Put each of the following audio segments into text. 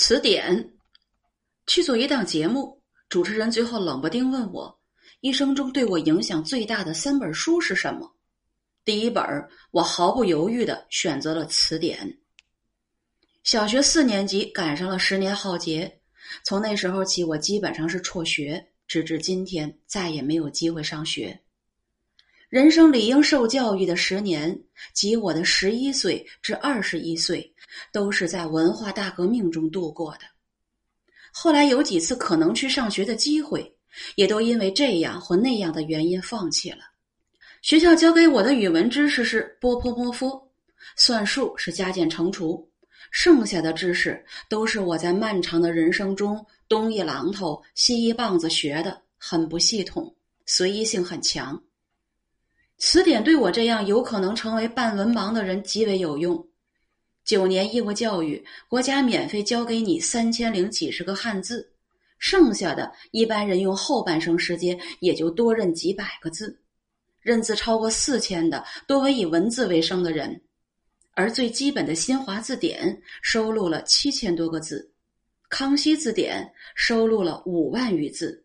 词典去做一档节目，主持人最后冷不丁问我：一生中对我影响最大的三本书是什么？第一本，我毫不犹豫的选择了词典。小学四年级赶上了十年浩劫，从那时候起，我基本上是辍学，直至今天再也没有机会上学。人生理应受教育的十年，即我的十一岁至二十一岁，都是在文化大革命中度过的。后来有几次可能去上学的机会，也都因为这样或那样的原因放弃了。学校教给我的语文知识是波泼摩夫，算术是加减乘除，剩下的知识都是我在漫长的人生中东一榔头西一棒子学的，很不系统，随意性很强。词典对我这样有可能成为半文盲的人极为有用。九年义务教育，国家免费教给你三千零几十个汉字，剩下的一般人用后半生时间也就多认几百个字。认字超过四千的，多为以文字为生的人。而最基本的新华字典收录了七千多个字，康熙字典收录了五万余字。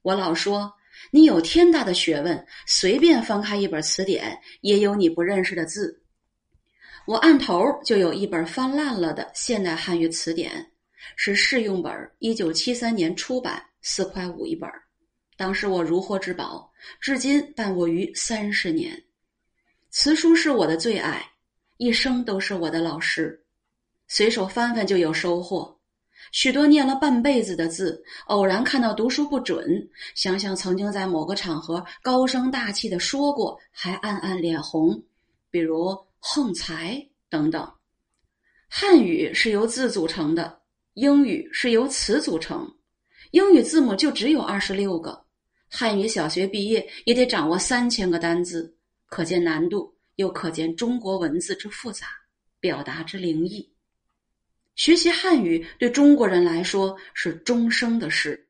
我老说。你有天大的学问，随便翻开一本词典，也有你不认识的字。我案头就有一本翻烂了的现代汉语词典，是试用本，一九七三年出版，四块五一本。当时我如获至宝，至今伴我于三十年。词书是我的最爱，一生都是我的老师，随手翻翻就有收获。许多念了半辈子的字，偶然看到读书不准，想想曾经在某个场合高声大气的说过，还暗暗脸红。比如“横财”等等。汉语是由字组成的，英语是由词组成。英语字母就只有二十六个，汉语小学毕业也得掌握三千个单字，可见难度，又可见中国文字之复杂，表达之灵异。学习汉语对中国人来说是终生的事。